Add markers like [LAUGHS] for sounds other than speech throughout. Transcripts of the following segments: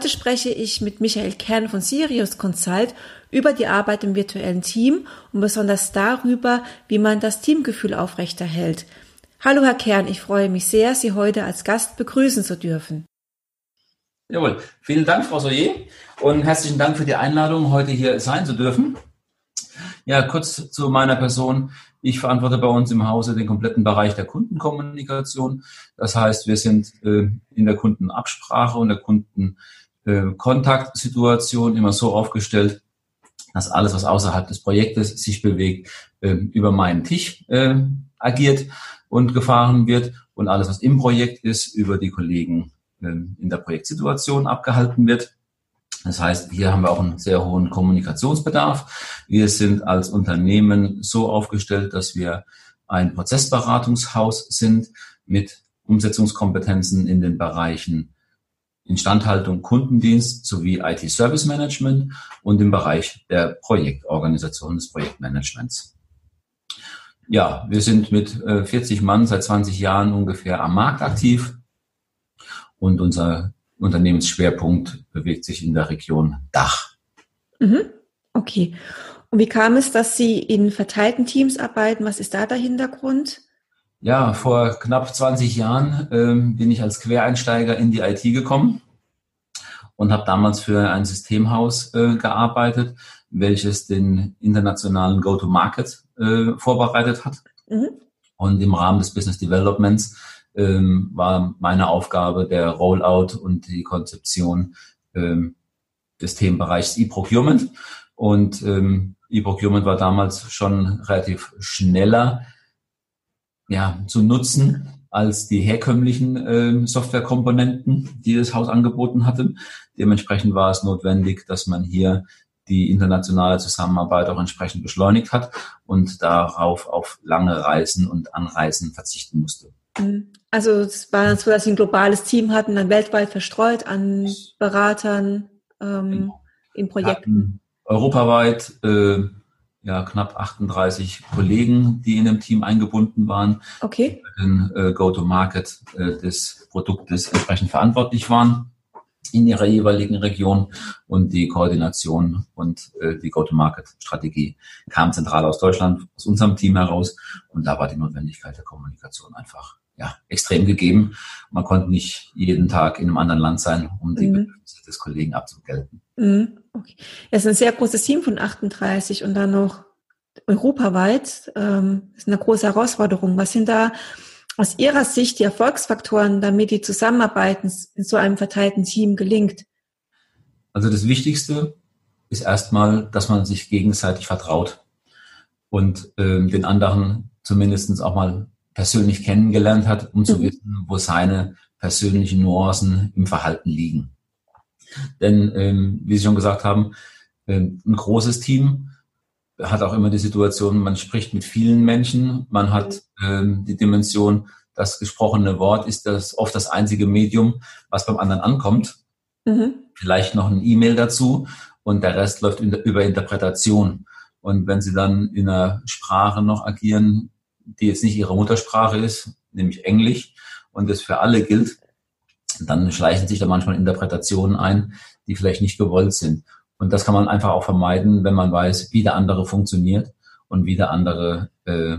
Heute spreche ich mit Michael Kern von Sirius Consult über die Arbeit im virtuellen Team und besonders darüber, wie man das Teamgefühl aufrechterhält. Hallo Herr Kern, ich freue mich sehr, Sie heute als Gast begrüßen zu dürfen. Jawohl, vielen Dank, Frau Soyer, und herzlichen Dank für die Einladung, heute hier sein zu dürfen. Ja, kurz zu meiner Person. Ich verantworte bei uns im Hause den kompletten Bereich der Kundenkommunikation. Das heißt, wir sind äh, in der Kundenabsprache und der Kundenkontaktsituation immer so aufgestellt, dass alles, was außerhalb des Projektes sich bewegt, äh, über meinen Tisch äh, agiert und gefahren wird und alles, was im Projekt ist, über die Kollegen in der Projektsituation abgehalten wird. Das heißt, hier haben wir auch einen sehr hohen Kommunikationsbedarf. Wir sind als Unternehmen so aufgestellt, dass wir ein Prozessberatungshaus sind mit Umsetzungskompetenzen in den Bereichen Instandhaltung, Kundendienst sowie IT-Service Management und im Bereich der Projektorganisation des Projektmanagements. Ja, wir sind mit 40 äh, Mann seit 20 Jahren ungefähr am Markt aktiv und unser Unternehmensschwerpunkt bewegt sich in der Region Dach. Mhm. Okay. Und wie kam es, dass Sie in verteilten Teams arbeiten? Was ist da der Hintergrund? Ja, vor knapp 20 Jahren ähm, bin ich als Quereinsteiger in die IT gekommen und habe damals für ein Systemhaus äh, gearbeitet, welches den internationalen Go-to-Market äh, vorbereitet hat. Mhm. Und im Rahmen des Business Developments ähm, war meine Aufgabe der Rollout und die Konzeption ähm, des Themenbereichs E-Procurement. Und ähm, E-Procurement war damals schon relativ schneller ja, zu nutzen als die herkömmlichen äh, Softwarekomponenten, die das Haus angeboten hatte. Dementsprechend war es notwendig, dass man hier die internationale Zusammenarbeit auch entsprechend beschleunigt hat und darauf auf lange Reisen und Anreisen verzichten musste. Mhm. Also es war so, dass sie ein globales Team hatten, dann weltweit verstreut an Beratern ähm, genau. in Projekten. Europaweit äh, ja knapp 38 Kollegen, die in dem Team eingebunden waren, okay. für den äh, Go-to-Market äh, des Produktes entsprechend verantwortlich waren in ihrer jeweiligen Region und die Koordination und äh, die Go-to-Market-Strategie kam zentral aus Deutschland, aus unserem Team heraus und da war die Notwendigkeit der Kommunikation einfach ja, extrem gegeben. Man konnte nicht jeden Tag in einem anderen Land sein, um die mhm. Bedürfnisse des Kollegen abzugelten. Mhm. Okay. Es ist ein sehr großes Team von 38 und dann noch europaweit. Ähm, ist eine große Herausforderung. Was sind da aus Ihrer Sicht die Erfolgsfaktoren, damit die Zusammenarbeit in so einem verteilten Team gelingt? Also das Wichtigste ist erstmal, dass man sich gegenseitig vertraut und ähm, den anderen zumindest auch mal persönlich kennengelernt hat, um zu mhm. wissen, wo seine persönlichen Nuancen im Verhalten liegen. Denn, ähm, wie Sie schon gesagt haben, ähm, ein großes Team hat auch immer die Situation, man spricht mit vielen Menschen, man hat ähm, die Dimension, das gesprochene Wort ist das oft das einzige Medium, was beim anderen ankommt. Mhm. Vielleicht noch ein E-Mail dazu und der Rest läuft über Interpretation. Und wenn Sie dann in einer Sprache noch agieren, die jetzt nicht ihre Muttersprache ist, nämlich Englisch, und das für alle gilt, dann schleichen sich da manchmal Interpretationen ein, die vielleicht nicht gewollt sind. Und das kann man einfach auch vermeiden, wenn man weiß, wie der andere funktioniert und wie der andere äh,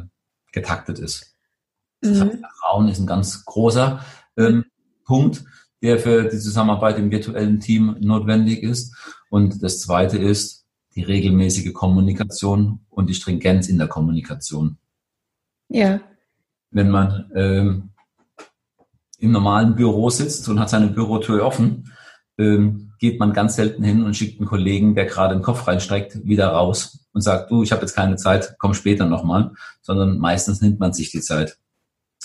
getaktet ist. Mhm. Das heißt, Vertrauen ist ein ganz großer ähm, Punkt, der für die Zusammenarbeit im virtuellen Team notwendig ist. Und das Zweite ist die regelmäßige Kommunikation und die Stringenz in der Kommunikation. Ja. Wenn man ähm, im normalen Büro sitzt und hat seine Bürotür offen, ähm, geht man ganz selten hin und schickt einen Kollegen, der gerade den Kopf reinstreckt, wieder raus und sagt, du, ich habe jetzt keine Zeit, komm später nochmal, sondern meistens nimmt man sich die Zeit.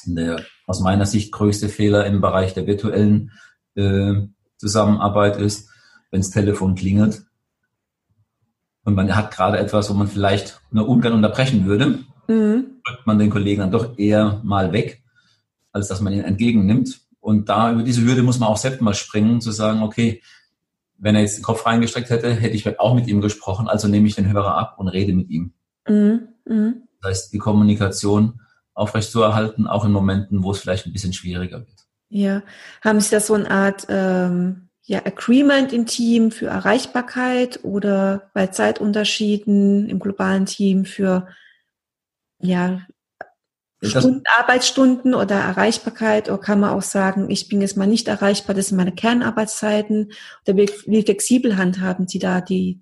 Der aus meiner Sicht größte Fehler im Bereich der virtuellen äh, Zusammenarbeit ist, wenn das Telefon klingelt und man hat gerade etwas, wo man vielleicht nur ungern unterbrechen würde, mhm. drückt man den Kollegen dann doch eher mal weg, als dass man ihn entgegennimmt. Und da über diese Hürde muss man auch selbst mal springen, zu sagen, okay, wenn er jetzt den Kopf reingestreckt hätte, hätte ich auch mit ihm gesprochen, also nehme ich den Hörer ab und rede mit ihm. Mhm. Mhm. Das heißt, die Kommunikation aufrechtzuerhalten, auch in Momenten, wo es vielleicht ein bisschen schwieriger wird. Ja, haben Sie da so eine Art ähm, ja, Agreement im Team für Erreichbarkeit oder bei Zeitunterschieden im globalen Team für ja, Stunden, Arbeitsstunden oder Erreichbarkeit oder kann man auch sagen, ich bin jetzt mal nicht erreichbar, das sind meine Kernarbeitszeiten oder wie, wie flexibel handhaben Sie da die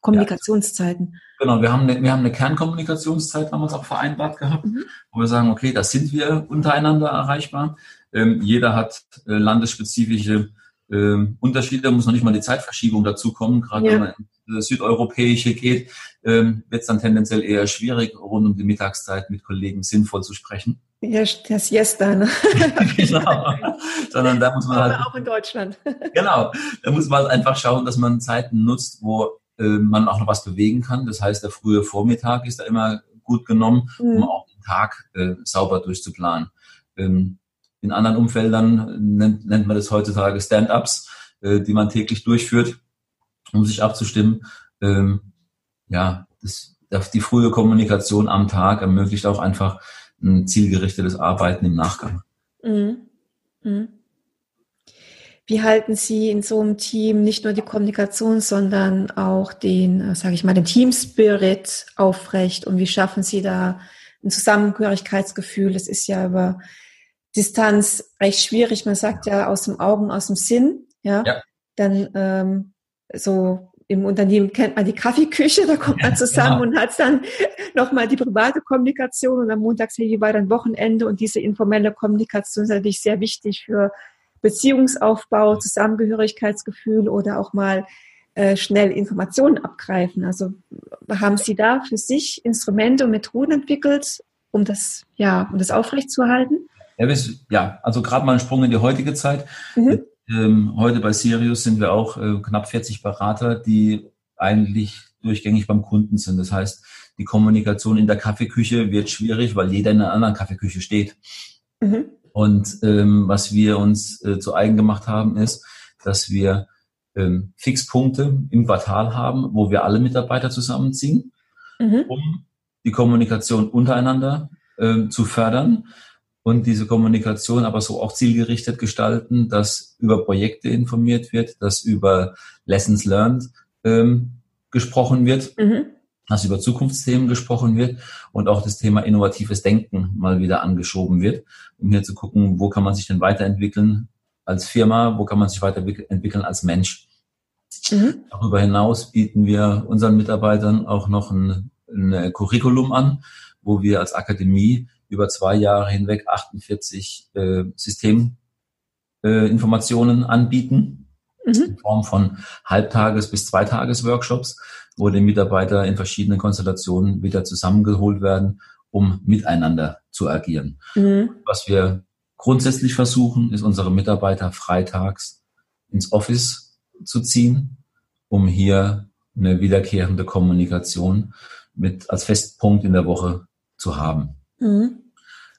Kommunikationszeiten? Ja. Genau, wir haben eine, wir haben eine Kernkommunikationszeit damals auch vereinbart gehabt, mhm. wo wir sagen, okay, da sind wir untereinander erreichbar. Ähm, jeder hat äh, landesspezifische ähm, Unterschiede, muss noch nicht mal die Zeitverschiebung dazu kommen. Gerade ja. wenn man in das Südeuropäische geht, ähm, wird es dann tendenziell eher schwierig, rund um die Mittagszeit mit Kollegen sinnvoll zu sprechen. Ja, der Siesta, ne? [LAUGHS] genau. Sondern da muss man Aber halt. auch in Deutschland. [LAUGHS] genau. Da muss man halt einfach schauen, dass man Zeiten nutzt, wo äh, man auch noch was bewegen kann. Das heißt, der frühe Vormittag ist da immer gut genommen, mhm. um auch den Tag äh, sauber durchzuplanen. Ähm, in anderen Umfeldern nennt, nennt man das heutzutage Stand-ups, äh, die man täglich durchführt, um sich abzustimmen. Ähm, ja, das, die frühe Kommunikation am Tag ermöglicht auch einfach ein zielgerichtetes Arbeiten im Nachgang. Mhm. Mhm. Wie halten Sie in so einem Team nicht nur die Kommunikation, sondern auch den, äh, sage ich mal, den Team Spirit aufrecht und wie schaffen Sie da ein Zusammengehörigkeitsgefühl? Das ist ja über Distanz recht schwierig. Man sagt ja aus dem Augen, aus dem Sinn. Ja. ja. Dann ähm, so im Unternehmen kennt man die Kaffeeküche, da kommt man zusammen genau. und hat dann nochmal die private Kommunikation und am Montag hey, war dann Wochenende und diese informelle Kommunikation ist natürlich sehr wichtig für Beziehungsaufbau, Zusammengehörigkeitsgefühl oder auch mal äh, schnell Informationen abgreifen. Also haben Sie da für sich Instrumente und Methoden entwickelt, um das, ja, um das aufrechtzuerhalten? Ja, bis, ja also gerade mal ein Sprung in die heutige Zeit. Mhm. Ähm, heute bei Sirius sind wir auch äh, knapp 40 Berater, die eigentlich durchgängig beim Kunden sind. Das heißt, die Kommunikation in der Kaffeeküche wird schwierig, weil jeder in einer anderen Kaffeeküche steht. Mhm. Und ähm, was wir uns äh, zu eigen gemacht haben, ist, dass wir ähm, Fixpunkte im Quartal haben, wo wir alle Mitarbeiter zusammenziehen, mhm. um die Kommunikation untereinander äh, zu fördern und diese Kommunikation aber so auch zielgerichtet gestalten, dass über Projekte informiert wird, dass über Lessons learned ähm, gesprochen wird. Mhm dass über Zukunftsthemen gesprochen wird und auch das Thema innovatives Denken mal wieder angeschoben wird, um hier zu gucken, wo kann man sich denn weiterentwickeln als Firma, wo kann man sich weiterentwickeln als Mensch. Mhm. Darüber hinaus bieten wir unseren Mitarbeitern auch noch ein, ein Curriculum an, wo wir als Akademie über zwei Jahre hinweg 48 äh, Systeminformationen äh, anbieten mhm. in Form von Halbtages- bis Zweitages-Workshops, wo die Mitarbeiter in verschiedenen Konstellationen wieder zusammengeholt werden, um miteinander zu agieren. Mhm. Was wir grundsätzlich versuchen, ist unsere Mitarbeiter freitags ins Office zu ziehen, um hier eine wiederkehrende Kommunikation mit als Festpunkt in der Woche zu haben. Mhm.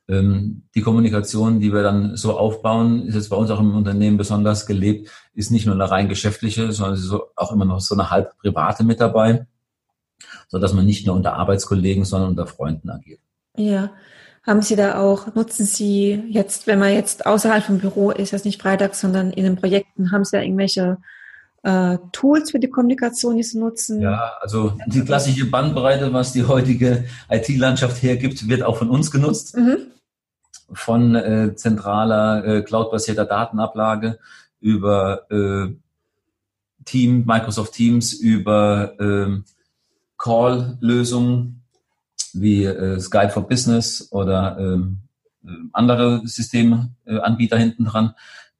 Ähm, die Kommunikation, die wir dann so aufbauen, ist jetzt bei uns auch im Unternehmen besonders gelebt, ist nicht nur eine rein geschäftliche, sondern ist auch immer noch so eine halb private mit dabei, so dass man nicht nur unter Arbeitskollegen, sondern unter Freunden agiert. Ja. Haben Sie da auch, nutzen Sie jetzt, wenn man jetzt außerhalb vom Büro ist, das nicht freitags, sondern in den Projekten, haben Sie da irgendwelche äh, Tools für die Kommunikation, die Sie nutzen? Ja, also die klassische Bandbreite, was die heutige IT-Landschaft hergibt, wird auch von uns genutzt. Mhm von äh, zentraler äh, cloudbasierter Datenablage über äh, Team, Microsoft Teams, über äh, Call-Lösungen wie äh, Skype for Business oder ähm, äh, andere Systemanbieter äh, hinten dran.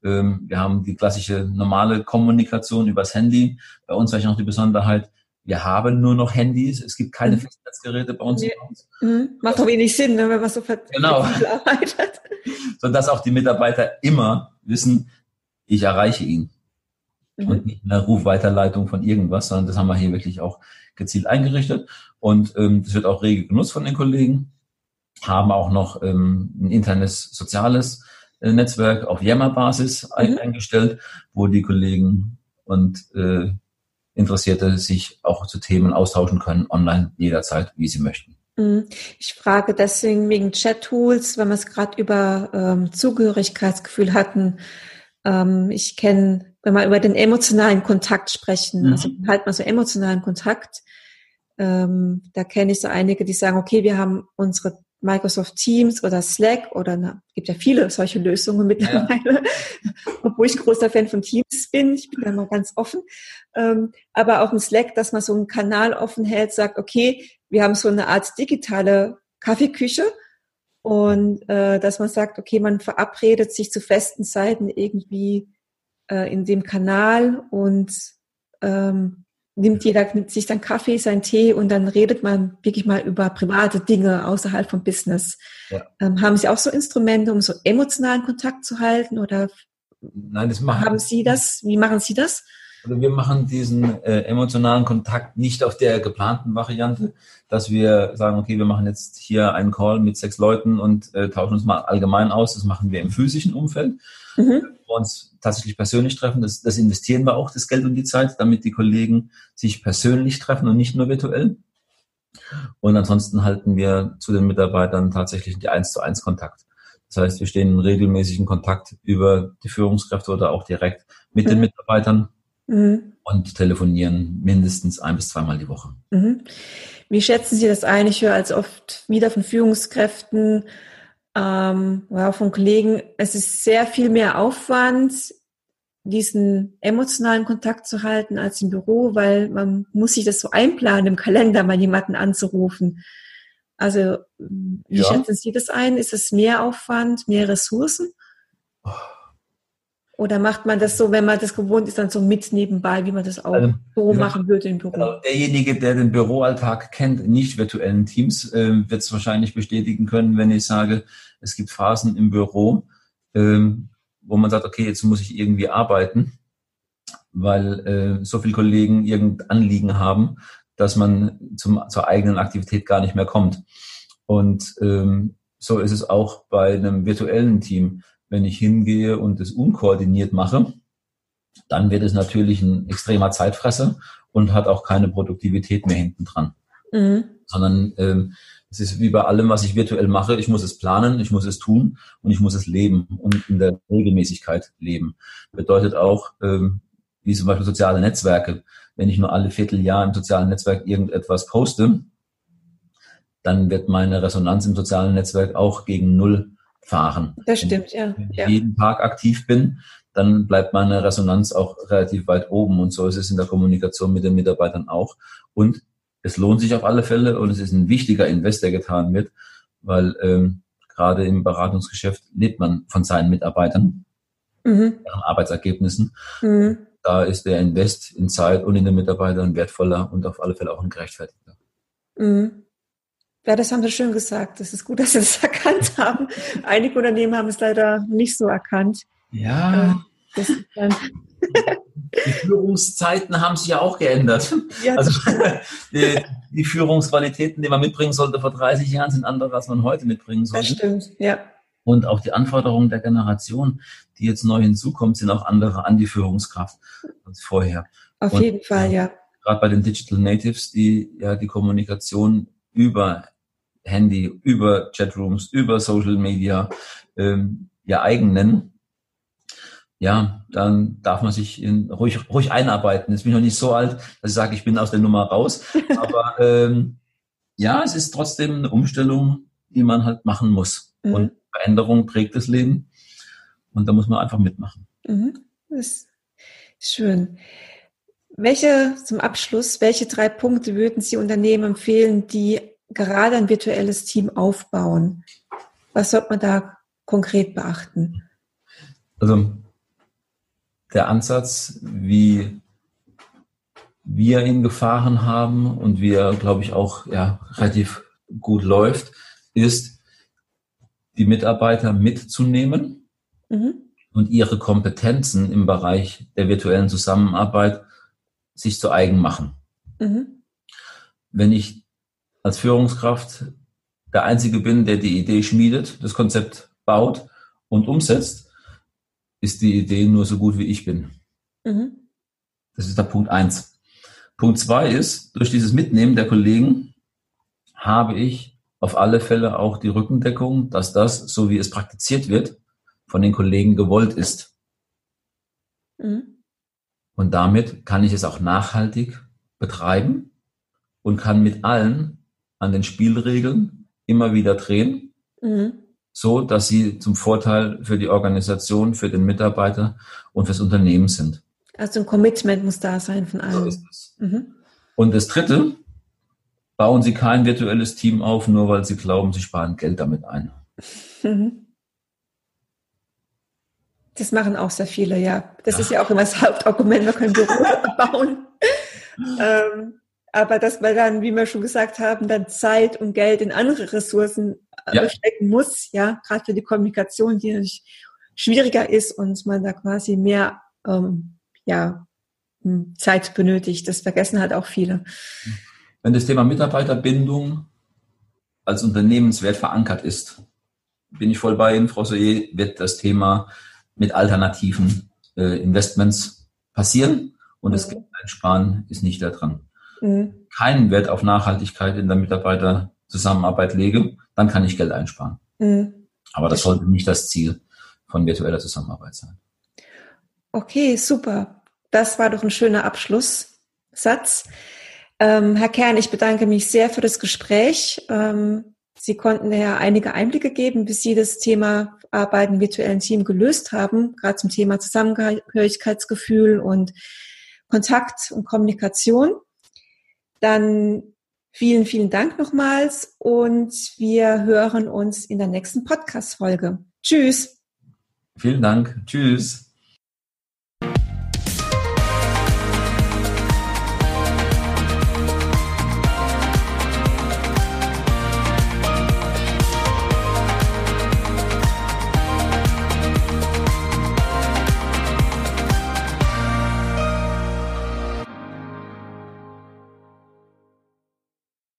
Ähm, wir haben die klassische normale Kommunikation übers Handy. Bei uns vielleicht noch die Besonderheit, wir haben nur noch Handys, es gibt keine mhm. Festnetzgeräte bei uns. Nee. Mhm. Macht doch wenig Sinn, ne, wenn man so genau. [LAUGHS] arbeitet. Sodass auch die Mitarbeiter immer wissen, ich erreiche ihn. mhm. und nicht eine Rufweiterleitung von irgendwas, sondern das haben wir hier wirklich auch gezielt eingerichtet. Und ähm, das wird auch rege genutzt von den Kollegen. Haben auch noch ähm, ein internes soziales Netzwerk auf Yammer-Basis mhm. eingestellt, wo die Kollegen und äh, Interessierte sich auch zu Themen austauschen können, online jederzeit, wie sie möchten. Mhm. Ich frage deswegen wegen Chat-Tools, wenn wir es gerade über ähm, Zugehörigkeitsgefühl hatten. Ähm, ich kenne, wenn wir über den emotionalen Kontakt sprechen, mhm. also halt mal so emotionalen Kontakt, ähm, da kenne ich so einige, die sagen, okay, wir haben unsere Microsoft Teams oder Slack oder na, gibt ja viele solche Lösungen mittlerweile, ja. [LAUGHS] obwohl ich großer Fan von Teams bin, ich bin da mal ganz offen, ähm, aber auch ein Slack, dass man so einen Kanal offen hält, sagt, okay, wir haben so eine Art digitale Kaffeeküche. Und äh, dass man sagt, okay, man verabredet sich zu festen Zeiten irgendwie äh, in dem Kanal und ähm, nimmt jeder nimmt sich dann Kaffee, sein Tee und dann redet man wirklich mal über private Dinge außerhalb vom Business. Ja. Ähm, haben Sie auch so Instrumente, um so emotionalen Kontakt zu halten oder Nein, das machen, haben Sie das? Wie machen Sie das? Also wir machen diesen äh, emotionalen Kontakt nicht auf der geplanten Variante, dass wir sagen, okay, wir machen jetzt hier einen Call mit sechs Leuten und äh, tauschen uns mal allgemein aus. Das machen wir im physischen Umfeld. Mhm. Wir uns tatsächlich persönlich treffen. Das, das investieren wir auch, das Geld und die Zeit, damit die Kollegen sich persönlich treffen und nicht nur virtuell. Und ansonsten halten wir zu den Mitarbeitern tatsächlich die eins zu eins Kontakt. Das heißt, wir stehen in regelmäßigen Kontakt über die Führungskräfte oder auch direkt mit mhm. den Mitarbeitern mhm. und telefonieren mindestens ein bis zweimal die Woche. Mhm. Wie schätzen Sie das ein? Ich höre als oft wieder von Führungskräften, ähm, ja, von Kollegen, es ist sehr viel mehr Aufwand, diesen emotionalen Kontakt zu halten als im Büro, weil man muss sich das so einplanen, im Kalender mal jemanden anzurufen. Also wie ja. schätzen Sie das ein? Ist es mehr Aufwand, mehr Ressourcen? Oder macht man das so, wenn man das gewohnt ist, dann so mit nebenbei, wie man das auch also, so machen würde im Büro? Genau, derjenige, der den Büroalltag kennt, nicht virtuellen Teams, äh, wird es wahrscheinlich bestätigen können, wenn ich sage, es gibt Phasen im Büro, ähm, wo man sagt, okay, jetzt muss ich irgendwie arbeiten, weil äh, so viele Kollegen irgendein Anliegen haben, dass man zum, zur eigenen Aktivität gar nicht mehr kommt. Und ähm, so ist es auch bei einem virtuellen Team wenn ich hingehe und es unkoordiniert mache, dann wird es natürlich ein extremer Zeitfresser und hat auch keine Produktivität mehr hinten dran. Mhm. Sondern ähm, es ist wie bei allem, was ich virtuell mache, ich muss es planen, ich muss es tun und ich muss es leben und in der Regelmäßigkeit leben. Bedeutet auch, ähm, wie zum Beispiel soziale Netzwerke. Wenn ich nur alle Vierteljahr im sozialen Netzwerk irgendetwas poste, dann wird meine Resonanz im sozialen Netzwerk auch gegen Null fahren. Das stimmt, ja. Wenn ich ja. jeden Tag aktiv bin, dann bleibt meine Resonanz auch relativ weit oben. Und so ist es in der Kommunikation mit den Mitarbeitern auch. Und es lohnt sich auf alle Fälle und es ist ein wichtiger Invest, der getan wird, weil ähm, gerade im Beratungsgeschäft lebt man von seinen Mitarbeitern, mhm. deren Arbeitsergebnissen. Mhm. Da ist der Invest in Zeit und in den Mitarbeitern wertvoller und auf alle Fälle auch ein gerechtfertigter. Mhm. Ja, das haben Sie schön gesagt. Das ist gut, dass Sie das [LAUGHS] erkannt haben. Einige Unternehmen haben es leider nicht so erkannt. Ja. Äh, [LAUGHS] die Führungszeiten haben sich ja auch geändert. Ja, also [LAUGHS] die, die, Führungsqualitäten, die man mitbringen sollte vor 30 Jahren, sind andere, als man heute mitbringen sollte. Das stimmt, ja. Und auch die Anforderungen der Generation, die jetzt neu hinzukommt, sind auch andere an die Führungskraft als vorher. Auf Und, jeden Fall, ja. Gerade bei den Digital Natives, die ja die Kommunikation über Handy, über Chatrooms, über Social Media ähm, ihr eigen nennen, ja, dann darf man sich in, ruhig, ruhig einarbeiten. Jetzt bin ich noch nicht so alt, dass ich sage, ich bin aus der Nummer raus. [LAUGHS] Aber ähm, ja, es ist trotzdem eine Umstellung, die man halt machen muss. Mhm. Und Veränderung prägt das Leben. Und da muss man einfach mitmachen. Mhm. Das ist schön. Welche, zum Abschluss, welche drei Punkte würden Sie Unternehmen empfehlen, die gerade ein virtuelles Team aufbauen? Was sollte man da konkret beachten? Also der Ansatz, wie wir ihn gefahren haben und wie er, glaube ich, auch ja, relativ gut läuft, ist, die Mitarbeiter mitzunehmen. Mhm. und ihre Kompetenzen im Bereich der virtuellen Zusammenarbeit sich zu eigen machen. Mhm. Wenn ich als Führungskraft der Einzige bin, der die Idee schmiedet, das Konzept baut und umsetzt, ist die Idee nur so gut wie ich bin. Mhm. Das ist der Punkt eins. Punkt zwei ist, durch dieses Mitnehmen der Kollegen habe ich auf alle Fälle auch die Rückendeckung, dass das, so wie es praktiziert wird, von den Kollegen gewollt ist. Mhm. Und damit kann ich es auch nachhaltig betreiben und kann mit allen an den Spielregeln immer wieder drehen, mhm. so dass sie zum Vorteil für die Organisation, für den Mitarbeiter und fürs Unternehmen sind. Also ein Commitment muss da sein von allen. So ist es. Mhm. Und das Dritte, bauen Sie kein virtuelles Team auf, nur weil Sie glauben, Sie sparen Geld damit ein. Mhm. Das machen auch sehr viele, ja. Das ja. ist ja auch immer das Hauptargument, wir können Büro [LAUGHS] bauen. ähm, aber dass man dann, wie wir schon gesagt haben, dann Zeit und Geld in andere Ressourcen äh, ja. stecken muss, ja, gerade für die Kommunikation, die natürlich schwieriger ist und man da quasi mehr ähm, ja, hm, Zeit benötigt. Das vergessen halt auch viele. Wenn das Thema Mitarbeiterbindung als Unternehmenswert verankert ist, bin ich voll bei Ihnen, Frau Soyer, wird das Thema mit alternativen äh, Investments passieren und mhm. das Geld einsparen ist nicht da dran mhm. keinen Wert auf Nachhaltigkeit in der Mitarbeiterzusammenarbeit lege, dann kann ich Geld einsparen. Mhm. Aber das sollte nicht das Ziel von virtueller Zusammenarbeit sein. Okay, super. Das war doch ein schöner Abschlusssatz. Ähm, Herr Kern, ich bedanke mich sehr für das Gespräch. Ähm, Sie konnten ja einige Einblicke geben, bis Sie das Thema Arbeiten im virtuellen Team gelöst haben, gerade zum Thema Zusammengehörigkeitsgefühl und Kontakt und Kommunikation. Dann vielen, vielen Dank nochmals und wir hören uns in der nächsten Podcast-Folge. Tschüss. Vielen Dank. Tschüss.